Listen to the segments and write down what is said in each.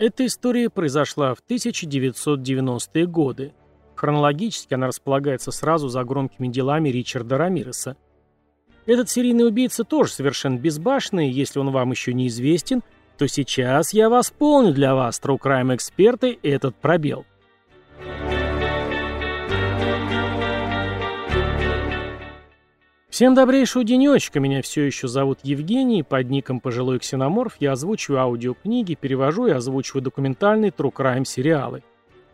Эта история произошла в 1990-е годы. Хронологически она располагается сразу за громкими делами Ричарда Рамиреса. Этот серийный убийца тоже совершенно безбашенный, если он вам еще не известен, то сейчас я восполню для вас, True Crime эксперты, этот пробел. Всем добрейшего денечка, меня все еще зовут Евгений, под ником Пожилой Ксеноморф я озвучиваю аудиокниги, перевожу и озвучиваю документальные True Crime сериалы.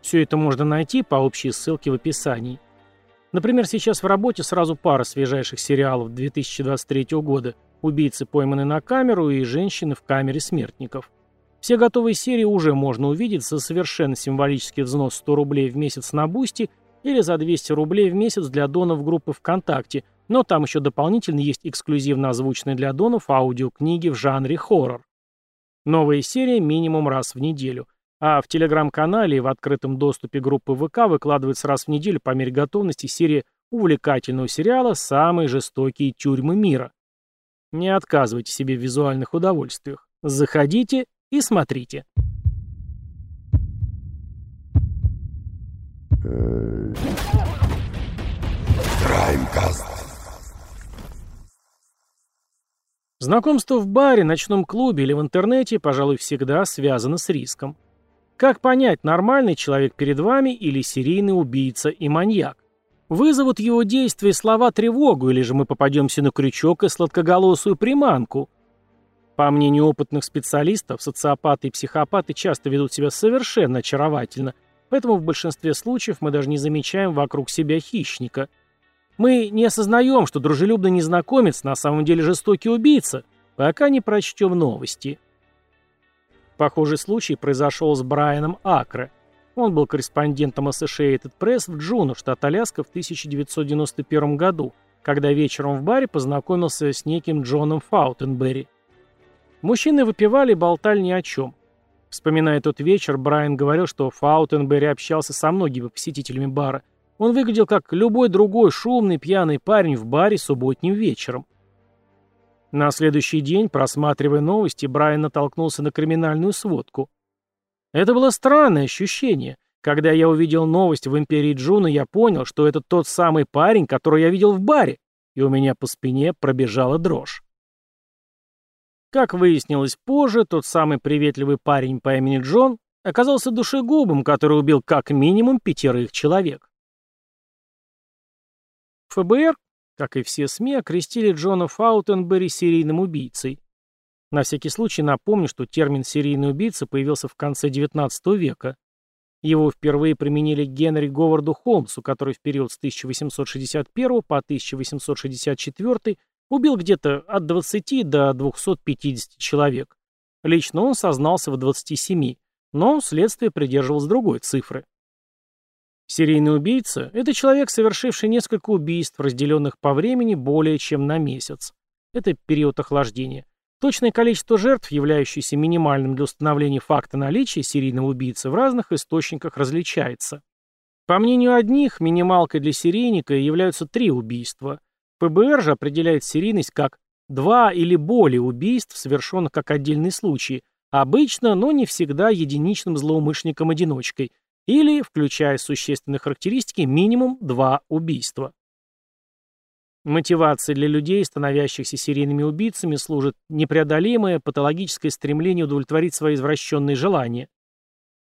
Все это можно найти по общей ссылке в описании. Например, сейчас в работе сразу пара свежайших сериалов 2023 года «Убийцы, пойманы на камеру» и «Женщины в камере смертников». Все готовые серии уже можно увидеть за совершенно символический взнос 100 рублей в месяц на Бусти или за 200 рублей в месяц для донов группы ВКонтакте – но там еще дополнительно есть эксклюзивно озвученные для донов аудиокниги в жанре хоррор. Новая серия минимум раз в неделю. А в телеграм-канале и в открытом доступе группы ВК выкладывается раз в неделю по мере готовности серия увлекательного сериала «Самые жестокие тюрьмы мира». Не отказывайте себе в визуальных удовольствиях. Заходите и смотрите. Краймкаст. Знакомство в баре, ночном клубе или в интернете, пожалуй, всегда связано с риском. Как понять, нормальный человек перед вами или серийный убийца и маньяк? Вызовут его действия слова тревогу, или же мы попадемся на крючок и сладкоголосую приманку? По мнению опытных специалистов, социопаты и психопаты часто ведут себя совершенно очаровательно, поэтому в большинстве случаев мы даже не замечаем вокруг себя хищника – мы не осознаем, что дружелюбный незнакомец на самом деле жестокий убийца, пока не прочтем новости. Похожий случай произошел с Брайаном Акре. Он был корреспондентом Associated Press в Джуну, штат Аляска, в 1991 году, когда вечером в баре познакомился с неким Джоном Фаутенберри. Мужчины выпивали и болтали ни о чем. Вспоминая тот вечер, Брайан говорил, что Фаутенберри общался со многими посетителями бара – он выглядел как любой другой шумный пьяный парень в баре субботним вечером. На следующий день, просматривая новости, Брайан натолкнулся на криминальную сводку. Это было странное ощущение. Когда я увидел новость в «Империи Джуна», я понял, что это тот самый парень, которого я видел в баре, и у меня по спине пробежала дрожь. Как выяснилось позже, тот самый приветливый парень по имени Джон оказался душегубом, который убил как минимум пятерых человек. ФБР, как и все СМИ, окрестили Джона Фаутенберри серийным убийцей. На всякий случай напомню, что термин «серийный убийца» появился в конце XIX века. Его впервые применили Генри Говарду Холмсу, который в период с 1861 по 1864 убил где-то от 20 до 250 человек. Лично он сознался в 27, но следствие придерживалось другой цифры. Серийный убийца – это человек, совершивший несколько убийств, разделенных по времени более чем на месяц. Это период охлаждения. Точное количество жертв, являющееся минимальным для установления факта наличия серийного убийцы, в разных источниках различается. По мнению одних, минималкой для серийника являются три убийства. ФБР же определяет серийность как два или более убийств, совершенных как отдельные случаи, обычно, но не всегда единичным злоумышленником-одиночкой – или, включая существенные характеристики, минимум два убийства. Мотивацией для людей, становящихся серийными убийцами, служит непреодолимое патологическое стремление удовлетворить свои извращенные желания.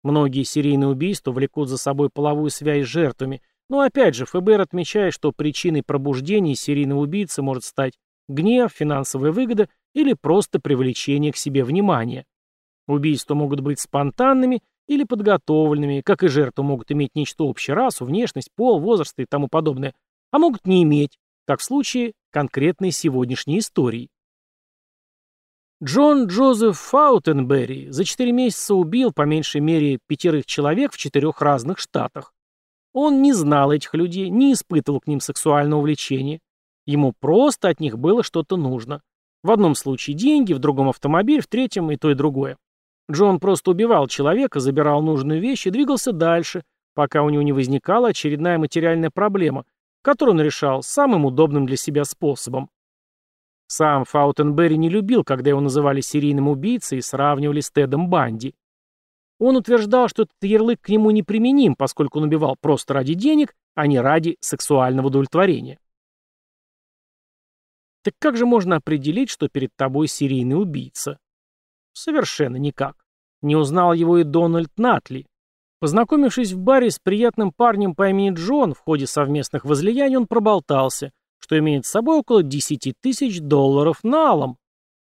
Многие серийные убийства влекут за собой половую связь с жертвами, но опять же ФБР отмечает, что причиной пробуждения серийного убийцы может стать гнев, финансовая выгода или просто привлечение к себе внимания. Убийства могут быть спонтанными или подготовленными, как и жертвы могут иметь нечто общее, расу, внешность, пол, возраст и тому подобное, а могут не иметь, как в случае конкретной сегодняшней истории. Джон Джозеф Фаутенберри за 4 месяца убил по меньшей мере пятерых человек в четырех разных штатах. Он не знал этих людей, не испытывал к ним сексуального влечения. Ему просто от них было что-то нужно. В одном случае деньги, в другом автомобиль, в третьем и то и другое. Джон просто убивал человека, забирал нужную вещь и двигался дальше, пока у него не возникала очередная материальная проблема, которую он решал самым удобным для себя способом. Сам Фаутенберри не любил, когда его называли серийным убийцей и сравнивали с Тедом Банди. Он утверждал, что этот ярлык к нему неприменим, поскольку он убивал просто ради денег, а не ради сексуального удовлетворения. Так как же можно определить, что перед тобой серийный убийца? Совершенно никак. Не узнал его и Дональд Натли. Познакомившись в баре с приятным парнем по имени Джон, в ходе совместных возлияний он проболтался, что имеет с собой около 10 тысяч долларов налом.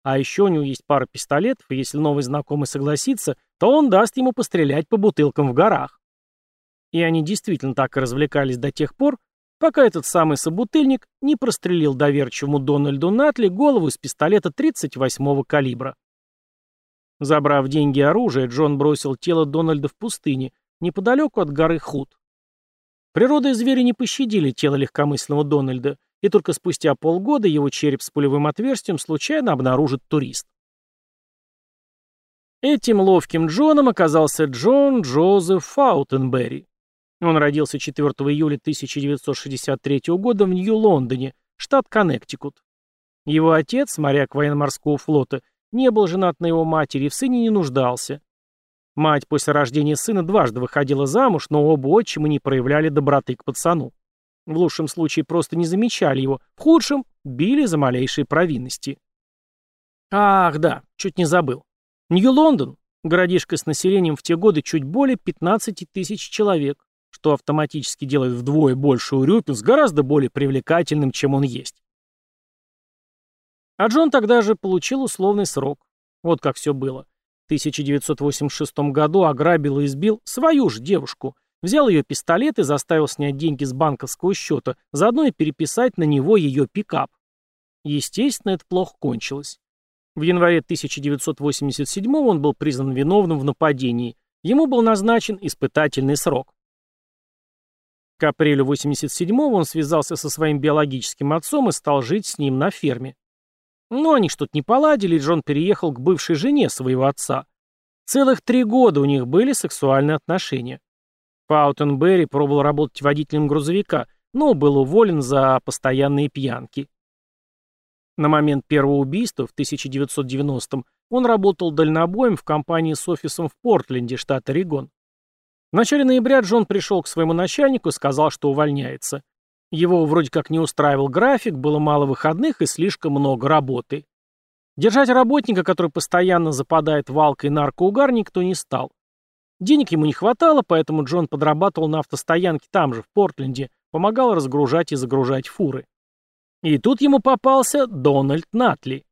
А еще у него есть пара пистолетов, и если новый знакомый согласится, то он даст ему пострелять по бутылкам в горах. И они действительно так и развлекались до тех пор, пока этот самый собутыльник не прострелил доверчивому Дональду Натли голову из пистолета 38-го калибра. Забрав деньги и оружие, Джон бросил тело Дональда в пустыне, неподалеку от горы Худ. Природа и звери не пощадили тело легкомысленного Дональда, и только спустя полгода его череп с пулевым отверстием случайно обнаружит турист. Этим ловким Джоном оказался Джон Джозеф Фаутенберри. Он родился 4 июля 1963 года в Нью-Лондоне, штат Коннектикут. Его отец, моряк военно-морского флота, не был женат на его матери и в сыне не нуждался. Мать после рождения сына дважды выходила замуж, но оба отчима не проявляли доброты к пацану. В лучшем случае просто не замечали его, в худшем – били за малейшие провинности. Ах, да, чуть не забыл. Нью-Лондон – городишко с населением в те годы чуть более 15 тысяч человек, что автоматически делает вдвое больше Урюпинск гораздо более привлекательным, чем он есть. А Джон тогда же получил условный срок. Вот как все было. В 1986 году ограбил и избил свою же девушку, взял ее пистолет и заставил снять деньги с банковского счета, заодно и переписать на него ее пикап. Естественно, это плохо кончилось. В январе 1987 он был признан виновным в нападении. Ему был назначен испытательный срок. К апрелю 87-го он связался со своим биологическим отцом и стал жить с ним на ферме. Но они что-то не поладили, и Джон переехал к бывшей жене своего отца. Целых три года у них были сексуальные отношения. Паутенберри пробовал работать водителем грузовика, но был уволен за постоянные пьянки. На момент первого убийства в 1990-м он работал дальнобоем в компании с офисом в Портленде, штат Орегон. В начале ноября Джон пришел к своему начальнику и сказал, что увольняется. Его вроде как не устраивал график, было мало выходных и слишком много работы. Держать работника, который постоянно западает валкой наркоугар, никто не стал. Денег ему не хватало, поэтому Джон подрабатывал на автостоянке там же, в Портленде, помогал разгружать и загружать фуры. И тут ему попался Дональд Натли.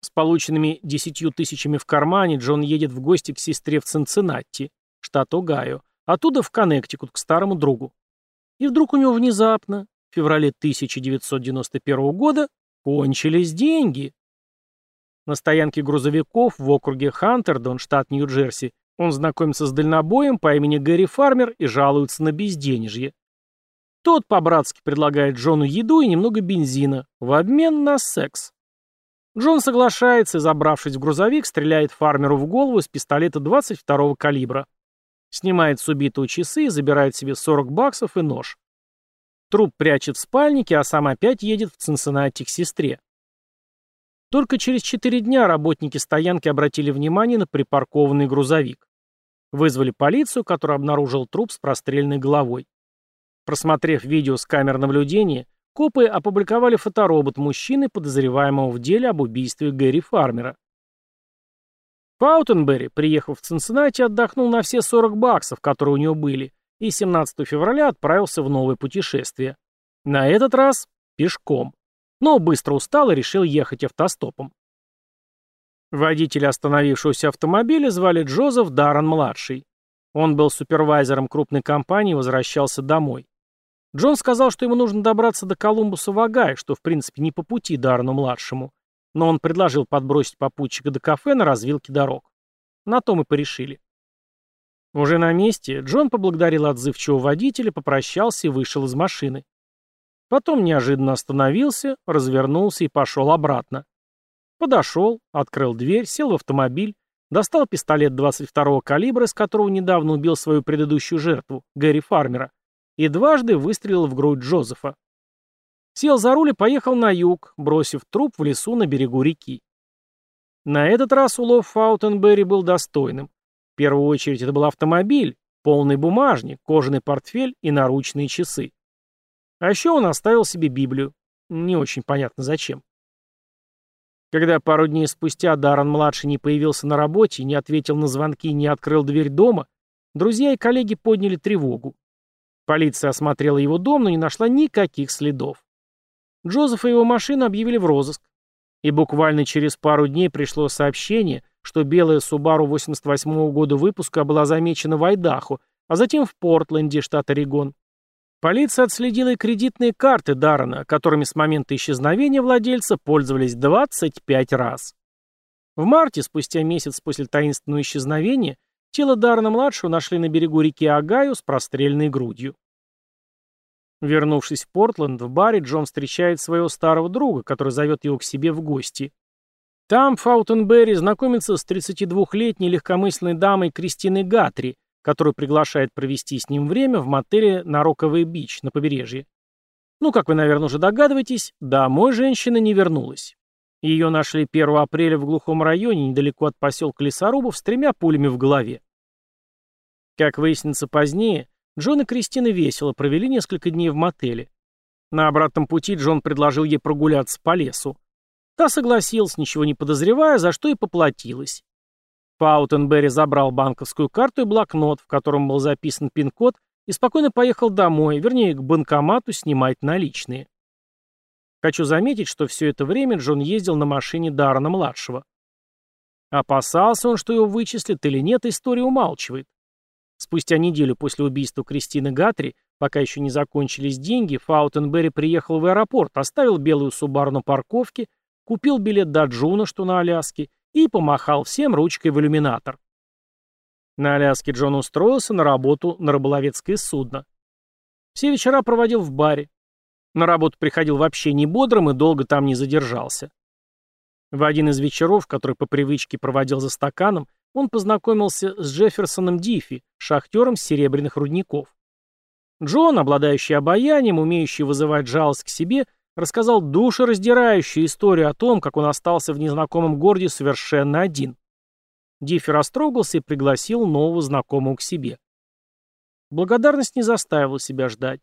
С полученными десятью тысячами в кармане Джон едет в гости к сестре в Цинциннати, штат Огайо, оттуда в Коннектикут к старому другу. И вдруг у него внезапно, в феврале 1991 года, кончились деньги. На стоянке грузовиков в округе Хантердон, штат Нью-Джерси, он знакомится с дальнобоем по имени Гэри Фармер и жалуется на безденежье. Тот по-братски предлагает Джону еду и немного бензина в обмен на секс. Джон соглашается и, забравшись в грузовик, стреляет фармеру в голову из пистолета 22-го калибра. Снимает с убитого часы и забирает себе 40 баксов и нож. Труп прячет в спальнике, а сам опять едет в Цинциннати к сестре. Только через 4 дня работники стоянки обратили внимание на припаркованный грузовик. Вызвали полицию, которая обнаружил труп с простреленной головой. Просмотрев видео с камер наблюдения, копы опубликовали фоторобот мужчины, подозреваемого в деле об убийстве Гэри Фармера. Паутенберри, приехав в Цинциннати, отдохнул на все 40 баксов, которые у него были, и 17 февраля отправился в новое путешествие. На этот раз пешком. Но быстро устал и решил ехать автостопом. Водителя остановившегося автомобиля звали Джозеф Даррен-младший. Он был супервайзером крупной компании и возвращался домой. Джон сказал, что ему нужно добраться до Колумбуса в Огайо, что в принципе не по пути Даррену-младшему но он предложил подбросить попутчика до кафе на развилке дорог. На то мы порешили. Уже на месте Джон поблагодарил отзывчивого водителя, попрощался и вышел из машины. Потом неожиданно остановился, развернулся и пошел обратно. Подошел, открыл дверь, сел в автомобиль, достал пистолет 22-го калибра, из которого недавно убил свою предыдущую жертву, Гэри Фармера, и дважды выстрелил в грудь Джозефа. Сел за руль и поехал на юг, бросив труп в лесу на берегу реки. На этот раз улов Фаутенберри был достойным. В первую очередь это был автомобиль, полный бумажник, кожаный портфель и наручные часы. А еще он оставил себе Библию. Не очень понятно зачем. Когда пару дней спустя Даррен-младший не появился на работе, не ответил на звонки, не открыл дверь дома, друзья и коллеги подняли тревогу. Полиция осмотрела его дом, но не нашла никаких следов. Джозефа и его машину объявили в розыск. И буквально через пару дней пришло сообщение, что белая Subaru 88 -го года выпуска была замечена в Айдахо, а затем в Портленде, штат Орегон. Полиция отследила и кредитные карты Даррена, которыми с момента исчезновения владельца пользовались 25 раз. В марте, спустя месяц после таинственного исчезновения, тело Даррена-младшего нашли на берегу реки Агаю с простреленной грудью. Вернувшись в Портленд, в баре Джон встречает своего старого друга, который зовет его к себе в гости. Там Фаутенберри знакомится с 32-летней легкомысленной дамой Кристиной Гатри, которую приглашает провести с ним время в мотеле на Рокавей-Бич на побережье. Ну, как вы, наверное, уже догадываетесь, домой женщина не вернулась. Ее нашли 1 апреля в глухом районе, недалеко от поселка лесорубов, с тремя пулями в голове. Как выяснится позднее, Джон и Кристина весело провели несколько дней в мотеле. На обратном пути Джон предложил ей прогуляться по лесу. Та согласилась, ничего не подозревая, за что и поплатилась. Паутенберри забрал банковскую карту и блокнот, в котором был записан пин-код, и спокойно поехал домой, вернее, к банкомату снимать наличные. Хочу заметить, что все это время Джон ездил на машине Даррена-младшего. Опасался он, что его вычислят или нет, история умалчивает. Спустя неделю после убийства Кристины Гатри, пока еще не закончились деньги, Фаутенберри приехал в аэропорт, оставил белую Субару на парковке, купил билет до Джуна, что на Аляске, и помахал всем ручкой в иллюминатор. На Аляске Джон устроился на работу на рыболовецкое судно. Все вечера проводил в баре. На работу приходил вообще не бодрым и долго там не задержался. В один из вечеров, который по привычке проводил за стаканом, он познакомился с Джефферсоном Диффи, шахтером серебряных рудников. Джон, обладающий обаянием, умеющий вызывать жалость к себе, рассказал душераздирающую историю о том, как он остался в незнакомом городе совершенно один. Диффи растрогался и пригласил нового знакомого к себе. Благодарность не заставила себя ждать.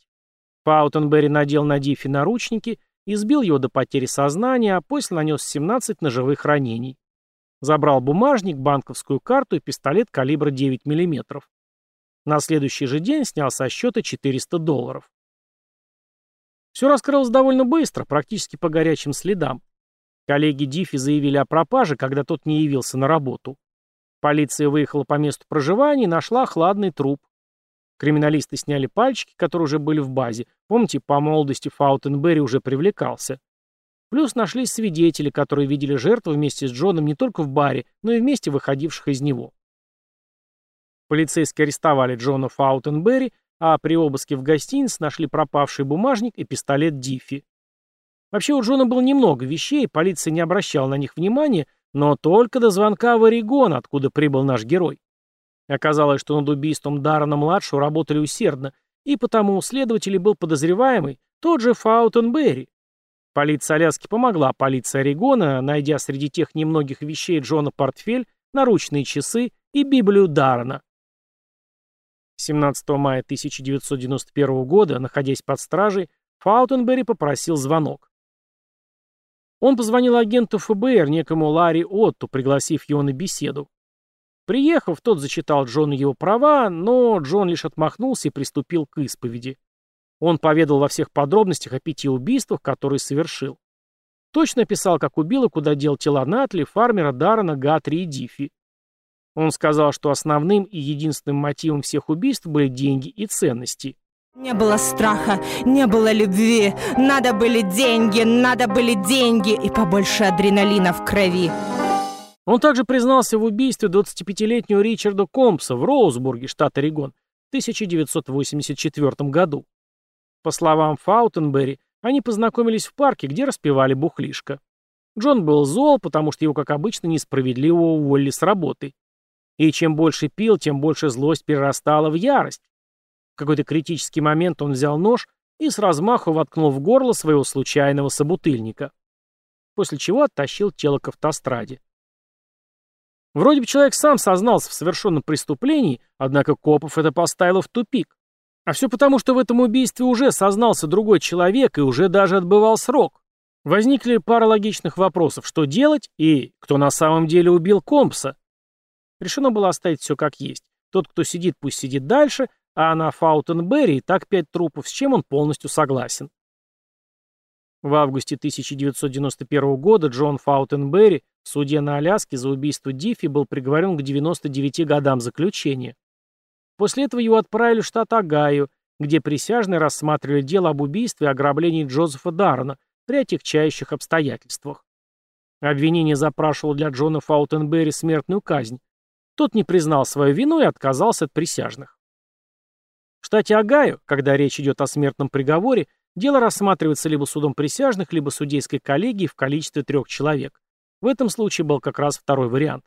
Паутенберри надел на Диффи наручники, избил его до потери сознания, а после нанес 17 ножевых ранений. Забрал бумажник, банковскую карту и пистолет калибра 9 мм. На следующий же день снял со счета 400 долларов. Все раскрылось довольно быстро, практически по горячим следам. Коллеги Диффи заявили о пропаже, когда тот не явился на работу. Полиция выехала по месту проживания и нашла хладный труп. Криминалисты сняли пальчики, которые уже были в базе. Помните, по молодости Фаутенберри уже привлекался. Плюс нашлись свидетели, которые видели жертву вместе с Джоном не только в баре, но и вместе выходивших из него. Полицейские арестовали Джона Фаутенберри а при обыске в гостинице нашли пропавший бумажник и пистолет Диффи. Вообще у Джона было немного вещей, полиция не обращала на них внимания, но только до звонка в Орегон, откуда прибыл наш герой. Оказалось, что над убийством Даррена-младшего работали усердно, и потому у следователей был подозреваемый тот же Фаутенберри. Полиция Аляски помогла полиции Орегона, найдя среди тех немногих вещей Джона портфель, наручные часы и Библию Даррена. 17 мая 1991 года, находясь под стражей, Фаутенберри попросил звонок. Он позвонил агенту ФБР, некоему Ларри Отту, пригласив его на беседу. Приехав, тот зачитал Джону его права, но Джон лишь отмахнулся и приступил к исповеди. Он поведал во всех подробностях о пяти убийствах, которые совершил. Точно описал, как убил и куда дел тела Натли, фармера, Даррена, Гатри и Диффи. Он сказал, что основным и единственным мотивом всех убийств были деньги и ценности. Не было страха, не было любви. Надо были деньги, надо были деньги и побольше адреналина в крови. Он также признался в убийстве 25-летнего Ричарда Компса в Роузбурге, штат Орегон, в 1984 году. По словам Фаутенберри, они познакомились в парке, где распевали бухлишко. Джон был зол, потому что его, как обычно, несправедливо уволили с работы. И чем больше пил, тем больше злость перерастала в ярость. В какой-то критический момент он взял нож и с размаху воткнул в горло своего случайного собутыльника. После чего оттащил тело к автостраде. Вроде бы человек сам сознался в совершенном преступлении, однако копов это поставило в тупик. А все потому, что в этом убийстве уже сознался другой человек и уже даже отбывал срок. Возникли пара логичных вопросов, что делать и кто на самом деле убил Компса. Решено было оставить все как есть. Тот, кто сидит, пусть сидит дальше, а на Фаутенберри и так пять трупов, с чем он полностью согласен. В августе 1991 года Джон Фаутенберри в суде на Аляске за убийство Диффи был приговорен к 99 годам заключения. После этого его отправили в штат Огайо, где присяжные рассматривали дело об убийстве и ограблении Джозефа Даррена при отягчающих обстоятельствах. Обвинение запрашивало для Джона Фаутенберри смертную казнь. Тот не признал свою вину и отказался от присяжных. В штате Огайо, когда речь идет о смертном приговоре, дело рассматривается либо судом присяжных, либо судейской коллегией в количестве трех человек. В этом случае был как раз второй вариант.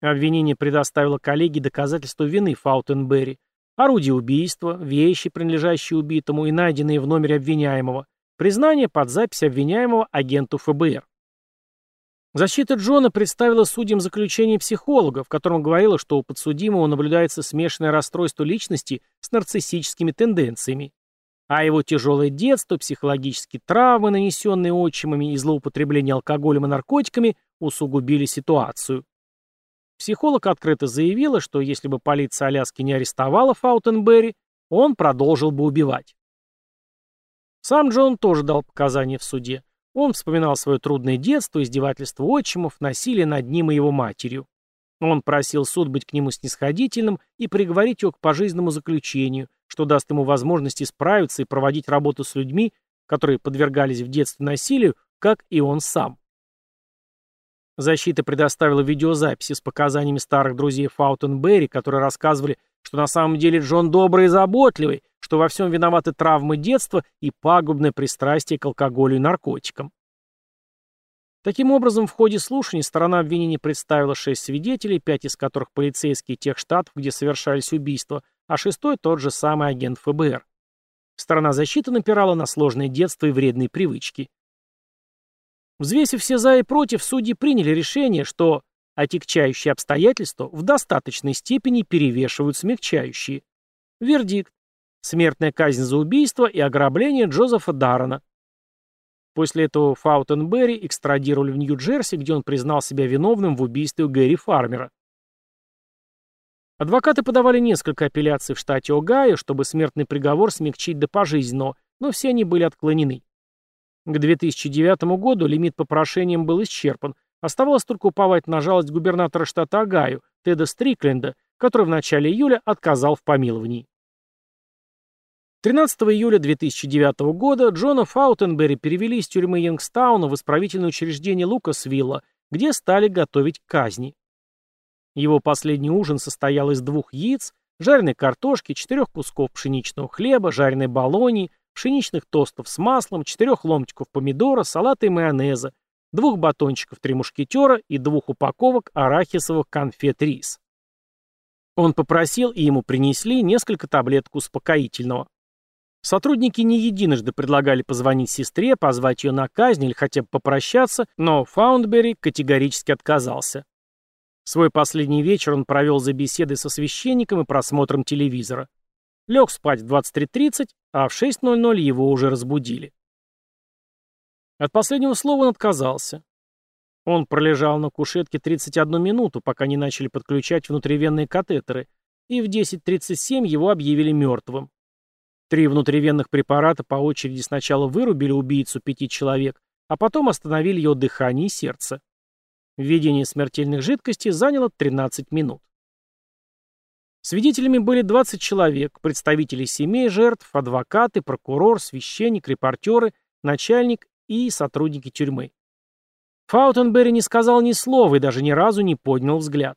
Обвинение предоставило коллегии доказательства вины Фаутенберри, орудие убийства, вещи, принадлежащие убитому и найденные в номере обвиняемого, признание под запись обвиняемого агенту ФБР. Защита Джона представила судьям заключение психолога, в котором говорила, что у подсудимого наблюдается смешанное расстройство личности с нарциссическими тенденциями, а его тяжелое детство, психологические травмы, нанесенные отчимами и злоупотребление алкоголем и наркотиками, усугубили ситуацию. Психолог открыто заявила, что если бы полиция Аляски не арестовала Фаутенберри, он продолжил бы убивать. Сам Джон тоже дал показания в суде. Он вспоминал свое трудное детство, издевательство отчимов, насилие над ним и его матерью. Он просил суд быть к нему снисходительным и приговорить его к пожизненному заключению, что даст ему возможность исправиться и проводить работу с людьми, которые подвергались в детстве насилию, как и он сам. Защита предоставила видеозаписи с показаниями старых друзей Фаутенберри, которые рассказывали, что на самом деле Джон добрый и заботливый, что во всем виноваты травмы детства и пагубное пристрастие к алкоголю и наркотикам. Таким образом, в ходе слушаний сторона обвинения представила шесть свидетелей, пять из которых полицейские тех штатов, где совершались убийства, а шестой тот же самый агент ФБР. Сторона защиты напирала на сложное детство и вредные привычки. Взвесив все за и против, судьи приняли решение, что отягчающие обстоятельства в достаточной степени перевешивают смягчающие. Вердикт. Смертная казнь за убийство и ограбление Джозефа Даррена. После этого Фаутенберри экстрадировали в Нью-Джерси, где он признал себя виновным в убийстве Гэри Фармера. Адвокаты подавали несколько апелляций в штате Огайо, чтобы смертный приговор смягчить до пожизненного, но все они были отклонены. К 2009 году лимит по прошениям был исчерпан, оставалось только уповать на жалость губернатора штата Огайо, Теда Стрикленда, который в начале июля отказал в помиловании. 13 июля 2009 года Джона Фаутенберри перевели из тюрьмы Янгстауна в исправительное учреждение Лукасвилла, где стали готовить казни. Его последний ужин состоял из двух яиц, жареной картошки, четырех кусков пшеничного хлеба, жареной болонии, пшеничных тостов с маслом, четырех ломтиков помидора, салата и майонеза, двух батончиков три мушкетера и двух упаковок арахисовых конфет рис. Он попросил, и ему принесли несколько таблеток успокоительного. Сотрудники не единожды предлагали позвонить сестре, позвать ее на казнь или хотя бы попрощаться, но Фаундбери категорически отказался. Свой последний вечер он провел за беседой со священником и просмотром телевизора. Лег спать в 23.30, а в 6.00 его уже разбудили. От последнего слова он отказался. Он пролежал на кушетке 31 минуту, пока не начали подключать внутривенные катетеры, и в 10.37 его объявили мертвым. Три внутривенных препарата по очереди сначала вырубили убийцу пяти человек, а потом остановили его дыхание и сердце. Введение смертельных жидкостей заняло 13 минут. Свидетелями были 20 человек, представители семей жертв, адвокаты, прокурор, священник, репортеры, начальник и сотрудники тюрьмы. Фаутенберри не сказал ни слова и даже ни разу не поднял взгляд.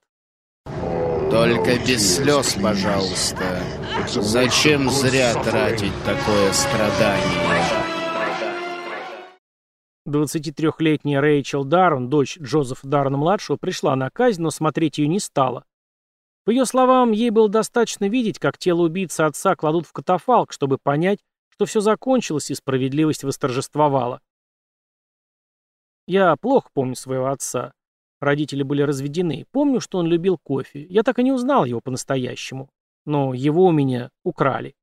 Только без слез, пожалуйста. Зачем зря тратить такое страдание? 23-летняя Рэйчел Даррен, дочь Джозефа Даррена-младшего, пришла на казнь, но смотреть ее не стала. По ее словам, ей было достаточно видеть, как тело убийцы отца кладут в катафалк, чтобы понять, что все закончилось и справедливость восторжествовала. Я плохо помню своего отца. Родители были разведены. Помню, что он любил кофе. Я так и не узнал его по-настоящему. Но его у меня украли.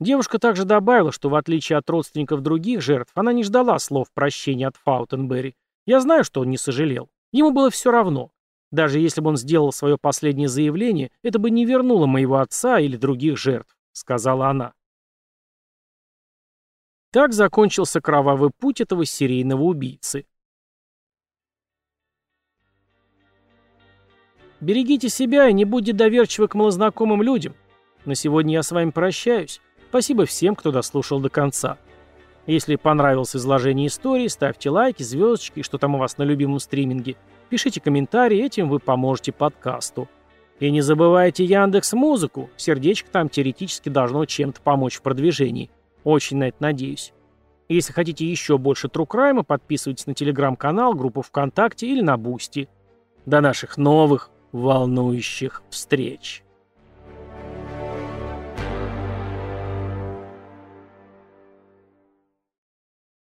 Девушка также добавила, что в отличие от родственников других жертв, она не ждала слов прощения от Фаутенберри. Я знаю, что он не сожалел. Ему было все равно. Даже если бы он сделал свое последнее заявление, это бы не вернуло моего отца или других жертв, сказала она. Так закончился кровавый путь этого серийного убийцы. Берегите себя и не будьте доверчивы к малознакомым людям. На сегодня я с вами прощаюсь. Спасибо всем, кто дослушал до конца. Если понравилось изложение истории, ставьте лайки, звездочки что там у вас на любимом стриминге. Пишите комментарии, этим вы поможете подкасту. И не забывайте Яндекс Музыку. Сердечко там теоретически должно чем-то помочь в продвижении. Очень на это надеюсь. Если хотите еще больше true crime а, подписывайтесь на телеграм-канал, группу ВКонтакте или на Бусти. До наших новых волнующих встреч!